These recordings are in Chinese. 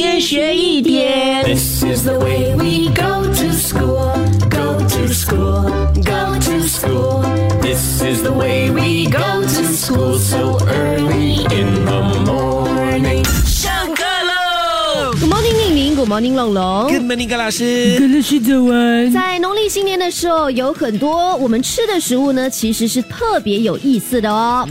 天学一点。This is the way we go to school, go to school, go to school. This is the way we go to school so early in the morning. 上课喽 Good morning，令玲，Good morning，龙龙。Good morning，高老师。跟着是早安。在农历新年的时候，有很多我们吃的食物呢，其实是特别有意思的哦。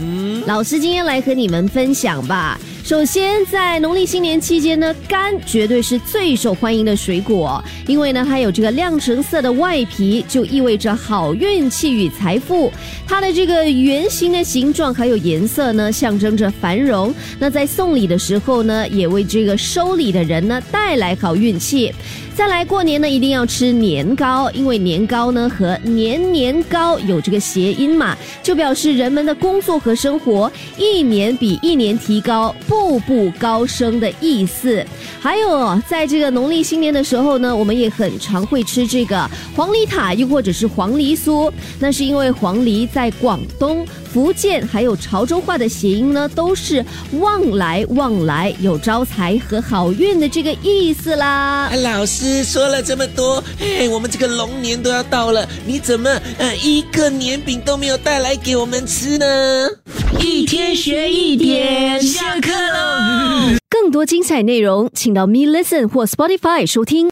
老师今天来和你们分享吧。首先，在农历新年期间呢，柑绝对是最受欢迎的水果，因为呢，它有这个亮橙色的外皮，就意味着好运气与财富。它的这个圆形的形状还有颜色呢，象征着繁荣。那在送礼的时候呢，也为这个收礼的人呢带来好运气。再来过年呢，一定要吃年糕，因为年糕呢和年年高有这个谐音嘛，就表示人们的工作和生活一年比一年提高，不步步高升的意思。还有哦，在这个农历新年的时候呢，我们也很常会吃这个黄梨塔，又或者是黄梨酥，那是因为黄梨在广东。福建还有潮州话的谐音呢，都是旺来旺来，有招财和好运的这个意思啦。啊老师说了这么多，哎，我们这个龙年都要到了，你怎么呃一个年饼都没有带来给我们吃呢？一天学一点，下多精彩内容，请到 Me Listen 或 Spotify 收听。